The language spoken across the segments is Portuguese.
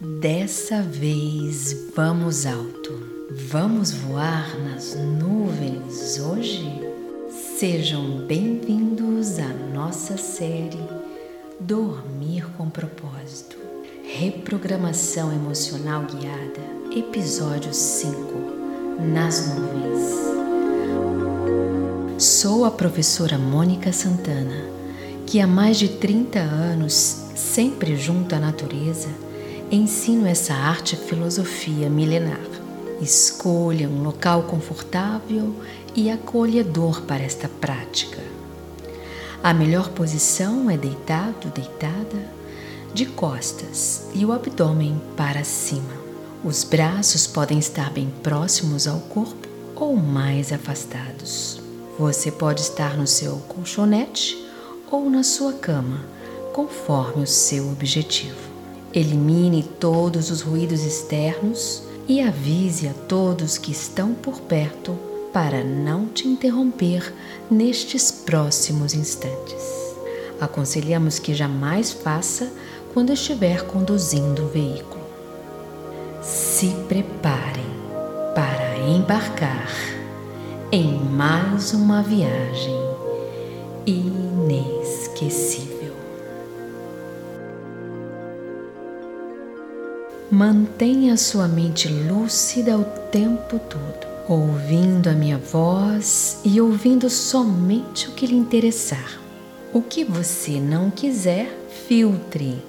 Dessa vez vamos alto. Vamos voar nas nuvens hoje? Sejam bem-vindos à nossa série Dormir com Propósito. Reprogramação Emocional Guiada, episódio 5 Nas Nuvens. Sou a professora Mônica Santana, que há mais de 30 anos, sempre junto à natureza, ensino essa arte filosofia milenar. Escolha um local confortável e acolhedor para esta prática. A melhor posição é deitado, deitada, de costas e o abdômen para cima. Os braços podem estar bem próximos ao corpo ou mais afastados. Você pode estar no seu colchonete ou na sua cama, conforme o seu objetivo. Elimine todos os ruídos externos e avise a todos que estão por perto para não te interromper nestes próximos instantes. Aconselhamos que jamais faça quando estiver conduzindo o veículo. Se preparem para embarcar em mais uma viagem inesquecível. Mantenha sua mente lúcida o tempo todo, ouvindo a minha voz e ouvindo somente o que lhe interessar. O que você não quiser, filtre.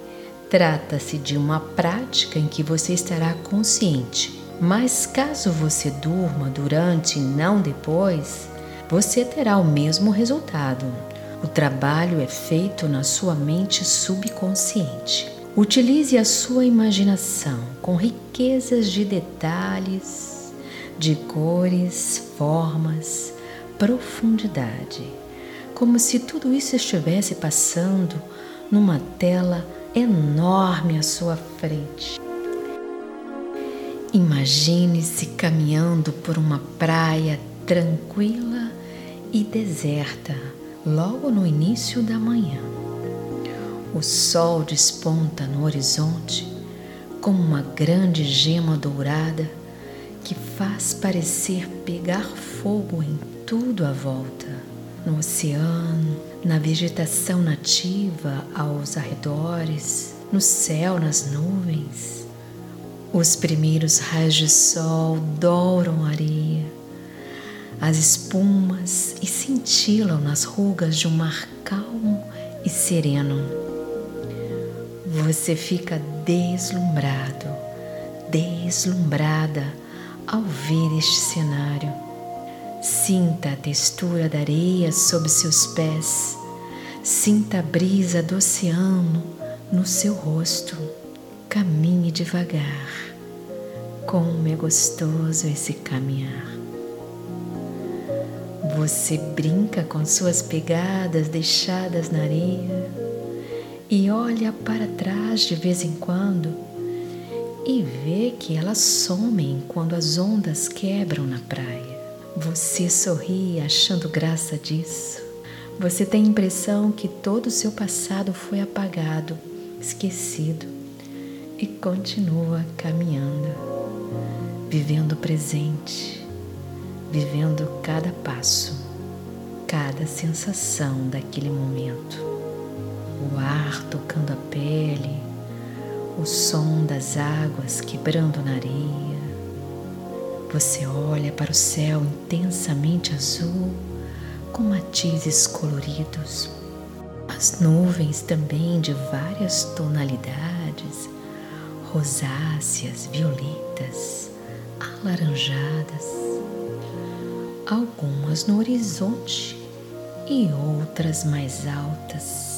Trata-se de uma prática em que você estará consciente, mas caso você durma durante e não depois, você terá o mesmo resultado. O trabalho é feito na sua mente subconsciente. Utilize a sua imaginação com riquezas de detalhes, de cores, formas, profundidade, como se tudo isso estivesse passando numa tela enorme à sua frente. Imagine-se caminhando por uma praia tranquila e deserta logo no início da manhã. O sol desponta no horizonte como uma grande gema dourada que faz parecer pegar fogo em tudo à volta, no oceano, na vegetação nativa aos arredores, no céu, nas nuvens. Os primeiros raios de sol douram a areia, as espumas e cintilam nas rugas de um mar calmo e sereno você fica deslumbrado, deslumbrada ao ver este cenário. Sinta a textura da areia sob seus pés, sinta a brisa do oceano no seu rosto. Caminhe devagar. Como é gostoso esse caminhar. Você brinca com suas pegadas deixadas na areia e olha para trás de vez em quando e vê que elas somem quando as ondas quebram na praia. Você sorri achando graça disso. Você tem a impressão que todo o seu passado foi apagado, esquecido e continua caminhando, vivendo o presente, vivendo cada passo, cada sensação daquele momento o ar tocando a pele, o som das águas quebrando na areia. Você olha para o céu intensamente azul, com matizes coloridos. As nuvens também de várias tonalidades, rosáceas, violetas, alaranjadas. Algumas no horizonte e outras mais altas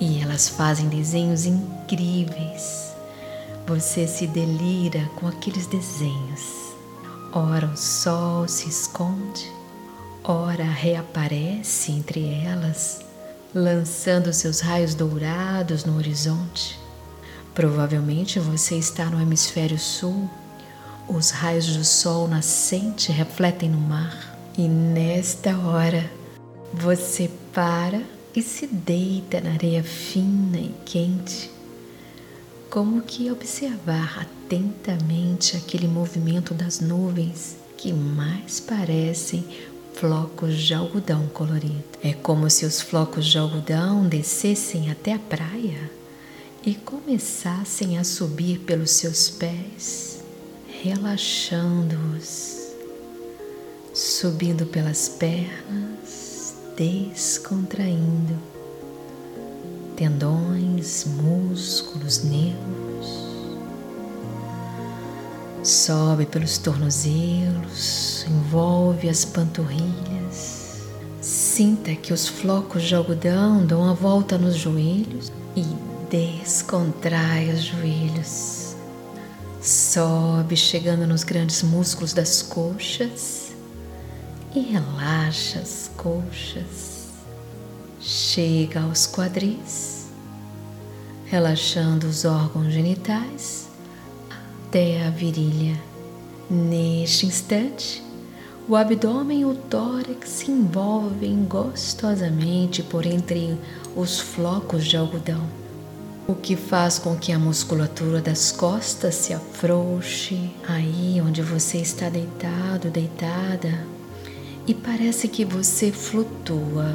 e elas fazem desenhos incríveis. Você se delira com aqueles desenhos. Ora o sol se esconde, ora reaparece entre elas, lançando seus raios dourados no horizonte. Provavelmente você está no hemisfério sul. Os raios do sol nascente refletem no mar. E nesta hora você para e se deita na areia fina e quente, como que observar atentamente aquele movimento das nuvens que mais parecem flocos de algodão colorido. É como se os flocos de algodão descessem até a praia e começassem a subir pelos seus pés, relaxando-os, subindo pelas pernas, descontraindo tendões, músculos, nervos. Sobe pelos tornozelos, envolve as panturrilhas. Sinta que os flocos de algodão dão a volta nos joelhos e descontrai os joelhos. Sobe chegando nos grandes músculos das coxas e relaxa as coxas chega aos quadris, relaxando os órgãos genitais até a virilha. Neste instante, o abdômen e o tórax se envolvem gostosamente por entre os flocos de algodão, o que faz com que a musculatura das costas se afrouxe aí onde você está deitado, deitada, e parece que você flutua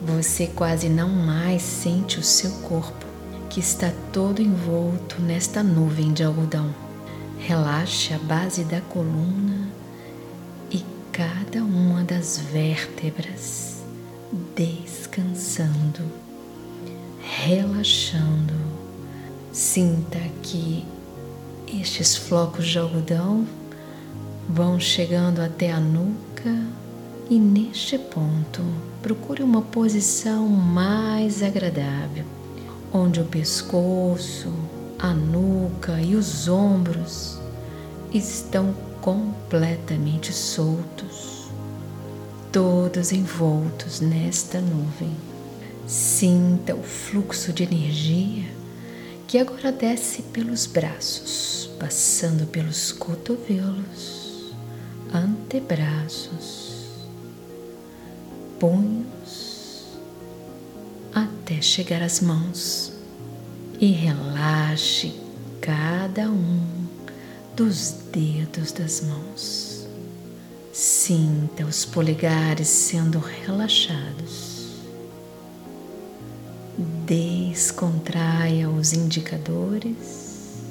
você quase não mais sente o seu corpo, que está todo envolto nesta nuvem de algodão. Relaxe a base da coluna e cada uma das vértebras, descansando, relaxando. Sinta que estes flocos de algodão vão chegando até a nuca e neste ponto, procure uma posição mais agradável, onde o pescoço, a nuca e os ombros estão completamente soltos, todos envoltos nesta nuvem. Sinta o fluxo de energia que agora desce pelos braços, passando pelos cotovelos, antebraços, punhos até chegar às mãos e relaxe cada um dos dedos das mãos. Sinta os polegares sendo relaxados. Descontraia os indicadores,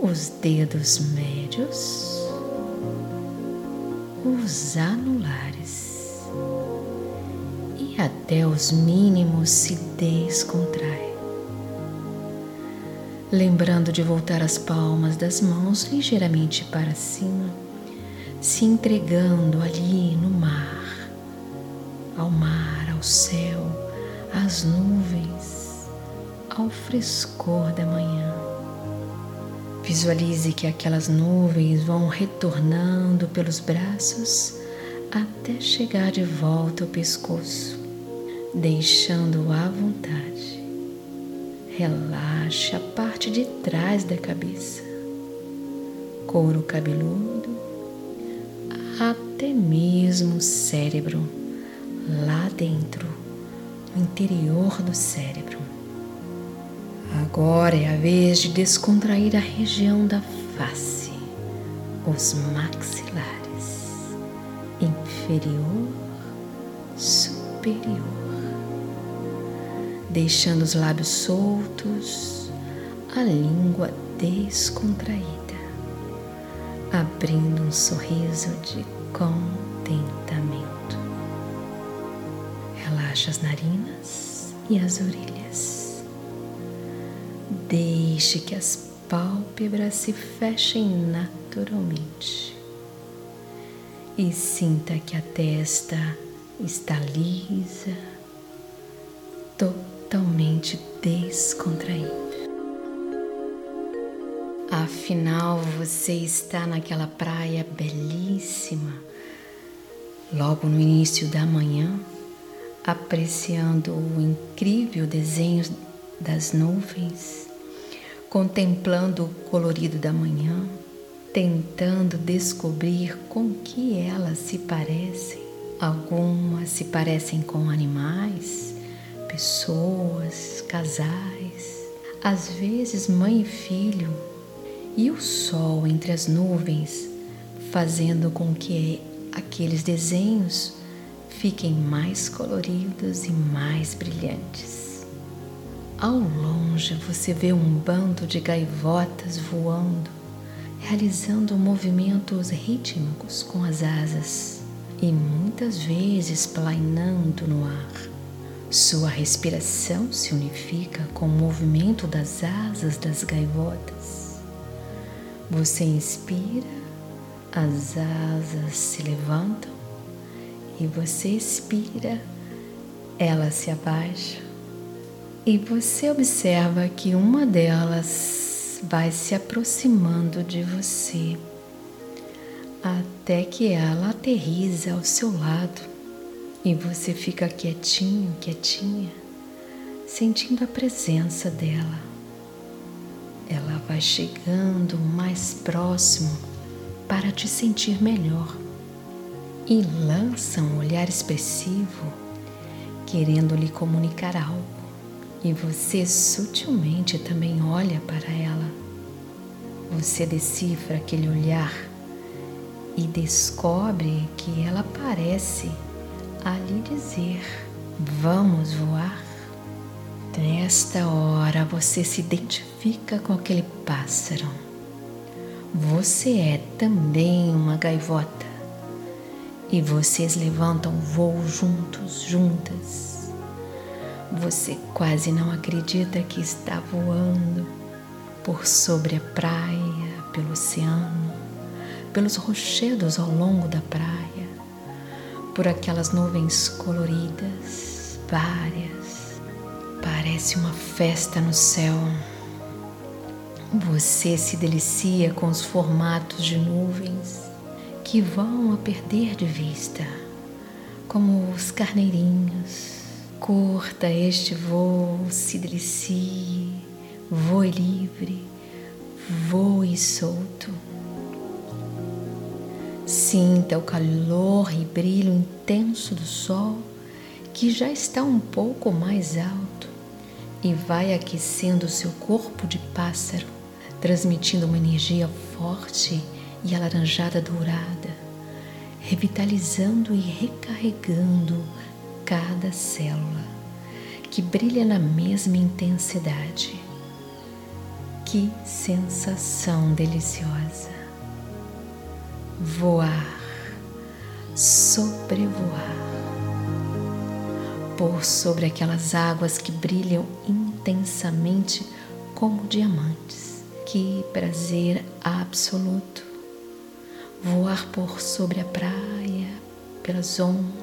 os dedos médios, os anulares e até os mínimos se descontrai. Lembrando de voltar as palmas das mãos ligeiramente para cima, se entregando ali no mar, ao mar, ao céu, às nuvens, ao frescor da manhã. Visualize que aquelas nuvens vão retornando pelos braços até chegar de volta ao pescoço, deixando-o à vontade. Relaxe a parte de trás da cabeça, couro cabeludo, até mesmo o cérebro, lá dentro, no interior do cérebro. Agora é a vez de descontrair a região da face, os maxilares inferior, superior, deixando os lábios soltos, a língua descontraída, abrindo um sorriso de contentamento. Relaxa as narinas e as orelhas. Deixe que as pálpebras se fechem naturalmente e sinta que a testa está lisa, totalmente descontraída. Afinal, você está naquela praia belíssima, logo no início da manhã, apreciando o incrível desenho das nuvens, contemplando o colorido da manhã tentando descobrir com que elas se parecem. Algumas se parecem com animais, pessoas, casais. às vezes mãe e filho, e o sol entre as nuvens, fazendo com que aqueles desenhos fiquem mais coloridos e mais brilhantes. Ao longe você vê um bando de gaivotas voando, realizando movimentos rítmicos com as asas e muitas vezes planeando no ar. Sua respiração se unifica com o movimento das asas das gaivotas. Você inspira, as asas se levantam e você expira, ela se abaixa e você observa que uma delas vai se aproximando de você até que ela aterriza ao seu lado e você fica quietinho, quietinha, sentindo a presença dela. Ela vai chegando mais próximo para te sentir melhor e lança um olhar expressivo, querendo lhe comunicar algo. E você sutilmente também olha para ela. Você decifra aquele olhar e descobre que ela parece a lhe dizer: Vamos voar. Nesta hora você se identifica com aquele pássaro. Você é também uma gaivota e vocês levantam voo juntos, juntas. Você quase não acredita que está voando por sobre a praia, pelo oceano, pelos rochedos ao longo da praia por aquelas nuvens coloridas, várias. Parece uma festa no céu. Você se delicia com os formatos de nuvens que vão a perder de vista, como os carneirinhos. Curta este voo, se delicie, voe livre, voe solto. Sinta o calor e brilho intenso do sol que já está um pouco mais alto e vai aquecendo seu corpo de pássaro, transmitindo uma energia forte e alaranjada dourada, revitalizando e recarregando cada célula que brilha na mesma intensidade. Que sensação deliciosa! voar, sobrevoar, por sobre aquelas águas que brilham intensamente como diamantes. Que prazer absoluto! Voar por sobre a praia, pelas ondas.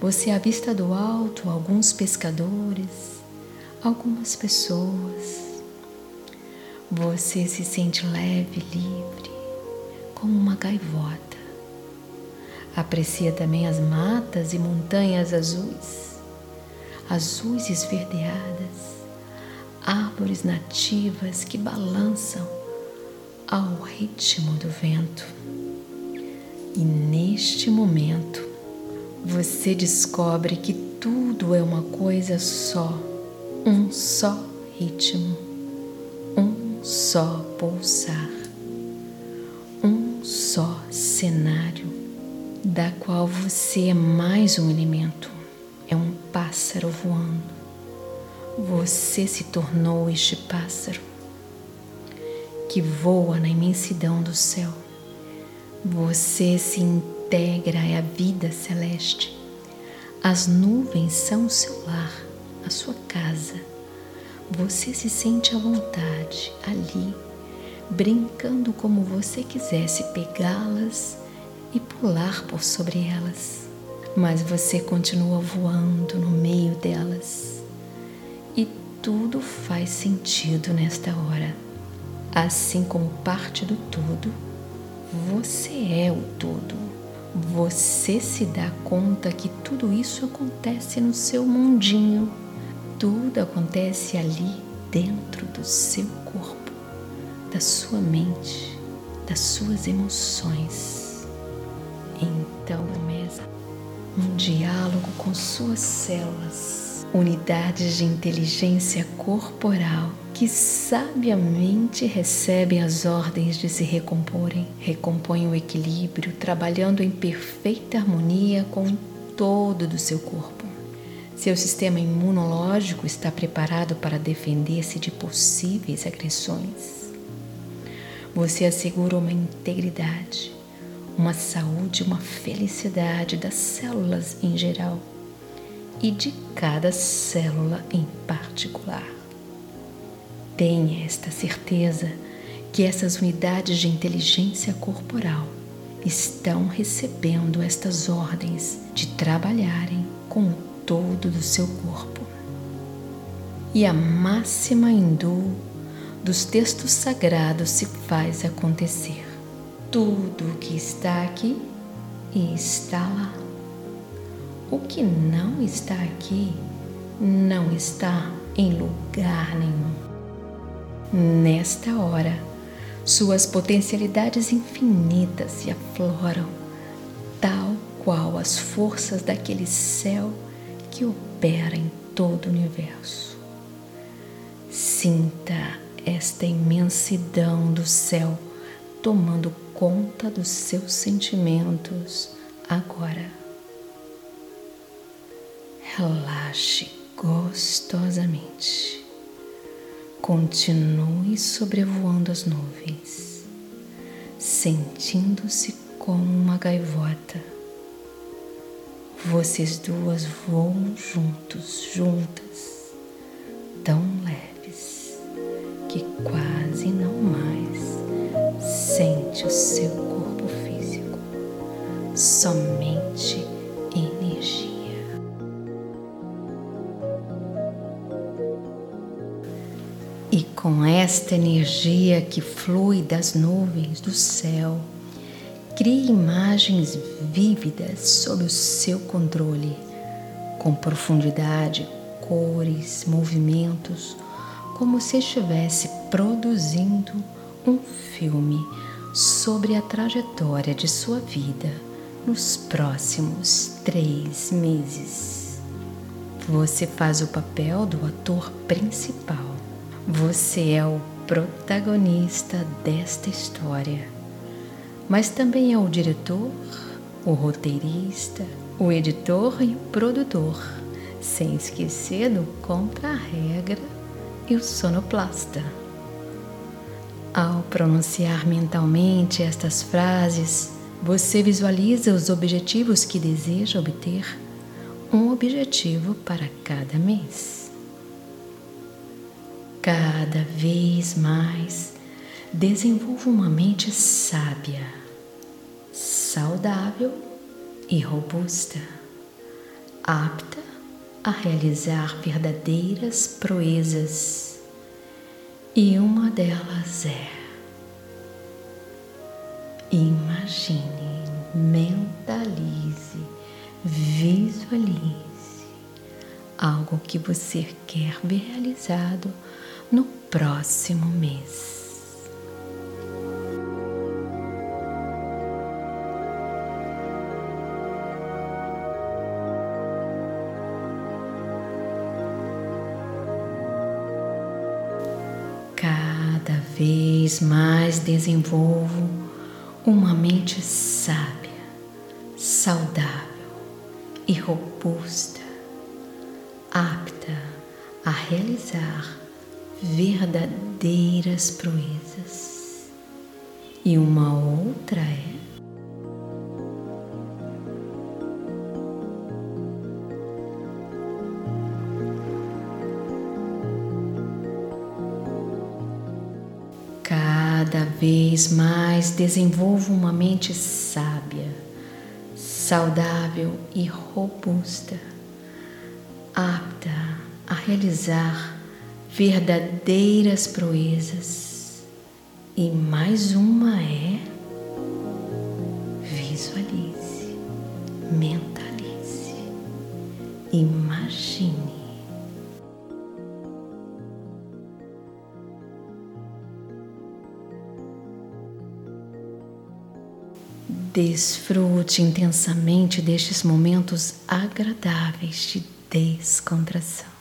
Você avista do alto alguns pescadores, algumas pessoas. Você se sente leve, livre como uma gaivota. Aprecia também as matas e montanhas azuis, azuis esverdeadas, árvores nativas que balançam ao ritmo do vento. E neste momento, você descobre que tudo é uma coisa só, um só ritmo, um só pulsar só cenário, da qual você é mais um elemento, é um pássaro voando. Você se tornou este pássaro que voa na imensidão do céu. Você se integra à vida celeste. As nuvens são o seu lar, a sua casa. Você se sente à vontade ali brincando como você quisesse pegá-las e pular por sobre elas. Mas você continua voando no meio delas. E tudo faz sentido nesta hora. Assim como parte do todo, você é o todo. Você se dá conta que tudo isso acontece no seu mundinho. Tudo acontece ali dentro do seu corpo da sua mente, das suas emoções. Então começa um diálogo com suas células, unidades de inteligência corporal que sabiamente recebem as ordens de se recomporem, recompõem o equilíbrio, trabalhando em perfeita harmonia com todo do seu corpo. Seu sistema imunológico está preparado para defender-se de possíveis agressões. Você assegura uma integridade, uma saúde, uma felicidade das células em geral e de cada célula em particular. Tenha esta certeza que essas unidades de inteligência corporal estão recebendo estas ordens de trabalharem com todo do seu corpo. E a máxima hindu dos textos sagrados se faz acontecer. Tudo o que está aqui está lá. O que não está aqui não está em lugar nenhum. Nesta hora, suas potencialidades infinitas se afloram, tal qual as forças daquele céu que opera em todo o universo. Sinta esta imensidão do céu tomando conta dos seus sentimentos agora. Relaxe gostosamente. Continue sobrevoando as nuvens, sentindo-se como uma gaivota. Vocês duas voam juntos, juntas, tão leves que quase não mais sente o seu corpo físico, somente esta energia que flui das nuvens do céu, crie imagens vívidas sob o seu controle, com profundidade, cores, movimentos, como se estivesse produzindo um filme sobre a trajetória de sua vida nos próximos três meses. Você faz o papel do ator principal você é o protagonista desta história, mas também é o diretor, o roteirista, o editor e o produtor, sem esquecer do contra-regra e o sonoplasta. Ao pronunciar mentalmente estas frases, você visualiza os objetivos que deseja obter, um objetivo para cada mês cada vez mais desenvolva uma mente sábia, saudável e robusta, apta a realizar verdadeiras proezas. E uma delas é: imagine, mentalize, visualize algo que você quer ver realizado no próximo mês. Cada vez mais desenvolvo uma mente sábia, saudável e robusta, apta a realizar verdadeiras proezas. E uma outra é cada vez mais desenvolvo uma mente sábia, saudável e robusta, apta a realizar verdadeiras proezas. E mais uma é visualize, mentalize, imagine. Desfrute intensamente destes momentos agradáveis de descontração.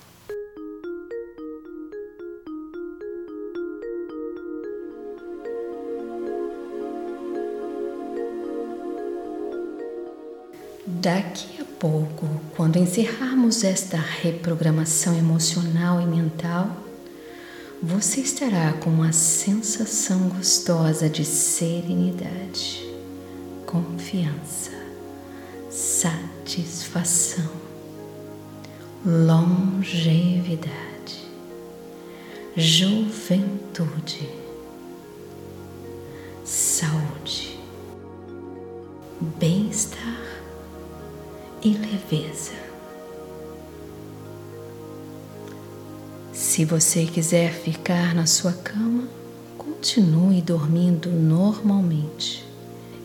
Daqui a pouco, quando encerrarmos esta reprogramação emocional e mental, você estará com uma sensação gostosa de serenidade, confiança, satisfação, longevidade, juventude, e leveza. Se você quiser ficar na sua cama, continue dormindo normalmente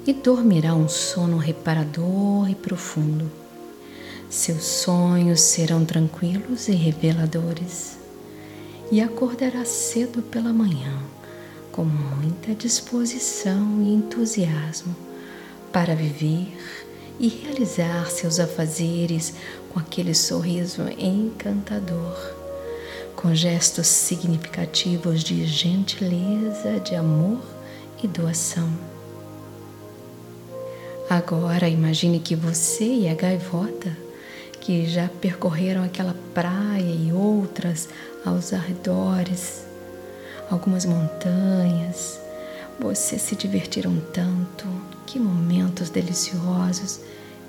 e dormirá um sono reparador e profundo. Seus sonhos serão tranquilos e reveladores, e acordará cedo pela manhã com muita disposição e entusiasmo para viver e realizar seus afazeres com aquele sorriso encantador, com gestos significativos de gentileza, de amor e doação. Agora imagine que você e a gaivota, que já percorreram aquela praia e outras aos arredores, algumas montanhas, vocês se divertiram tanto, que momentos deliciosos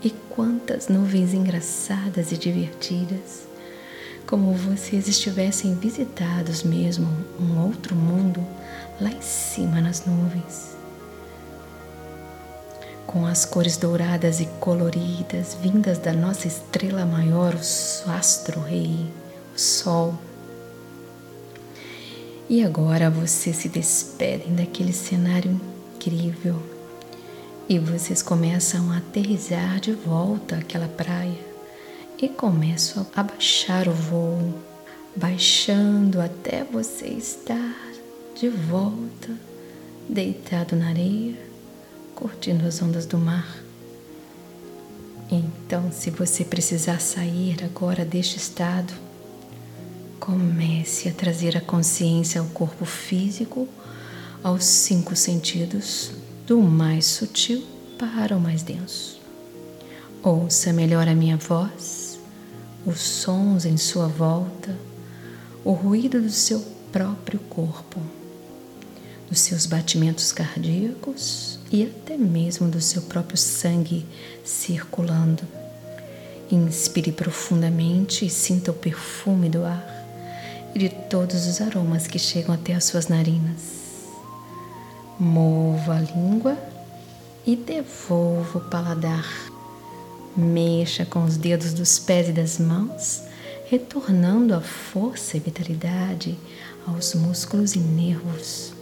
e quantas nuvens engraçadas e divertidas. Como vocês estivessem visitados mesmo um outro mundo lá em cima nas nuvens. Com as cores douradas e coloridas vindas da nossa estrela maior, o astro rei, o sol. E agora vocês se despedem daquele cenário incrível e vocês começam a aterrizar de volta àquela praia e começam a baixar o voo, baixando até você estar de volta, deitado na areia, curtindo as ondas do mar. Então, se você precisar sair agora deste estado, Comece a trazer a consciência ao corpo físico, aos cinco sentidos, do mais sutil para o mais denso. Ouça melhor a minha voz, os sons em sua volta, o ruído do seu próprio corpo, dos seus batimentos cardíacos e até mesmo do seu próprio sangue circulando. Inspire profundamente e sinta o perfume do ar e de todos os aromas que chegam até as suas narinas. Mova a língua e devolva o paladar. Mexa com os dedos dos pés e das mãos, retornando a força e vitalidade aos músculos e nervos.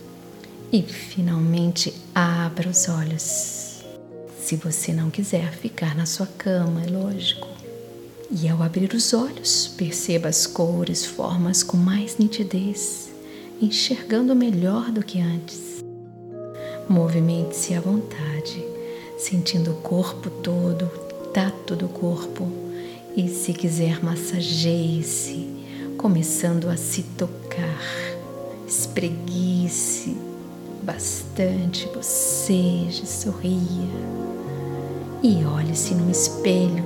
E finalmente abra os olhos. Se você não quiser ficar na sua cama, é lógico. E ao abrir os olhos, perceba as cores, formas com mais nitidez, enxergando melhor do que antes. Movimente-se à vontade, sentindo o corpo todo, o tato do corpo, e se quiser, massageie-se, começando a se tocar. Espreguice bastante, boceje, sorria e olhe-se no espelho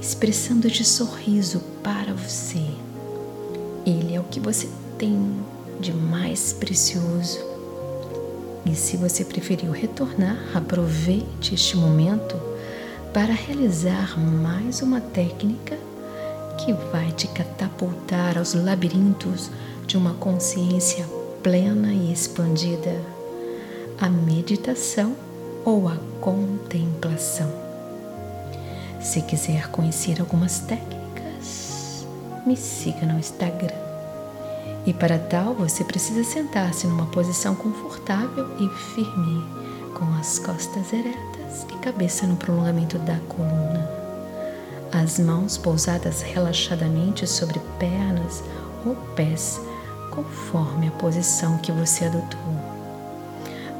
expressando de sorriso para você. Ele é o que você tem de mais precioso. E se você preferiu retornar, aproveite este momento para realizar mais uma técnica que vai te catapultar aos labirintos de uma consciência plena e expandida, a meditação ou a contemplação. Se quiser conhecer algumas técnicas, me siga no Instagram. E para tal, você precisa sentar-se numa posição confortável e firme, com as costas eretas e cabeça no prolongamento da coluna. As mãos pousadas relaxadamente sobre pernas ou pés, conforme a posição que você adotou.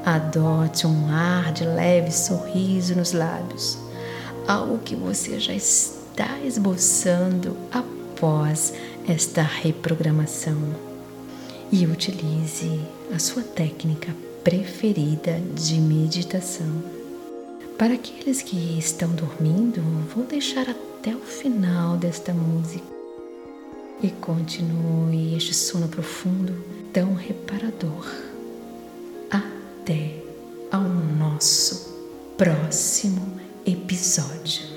Adote um ar de leve sorriso nos lábios algo que você já está esboçando após esta reprogramação. E utilize a sua técnica preferida de meditação. Para aqueles que estão dormindo, vou deixar até o final desta música e continue este sono profundo tão reparador. Até ao nosso próximo episódio.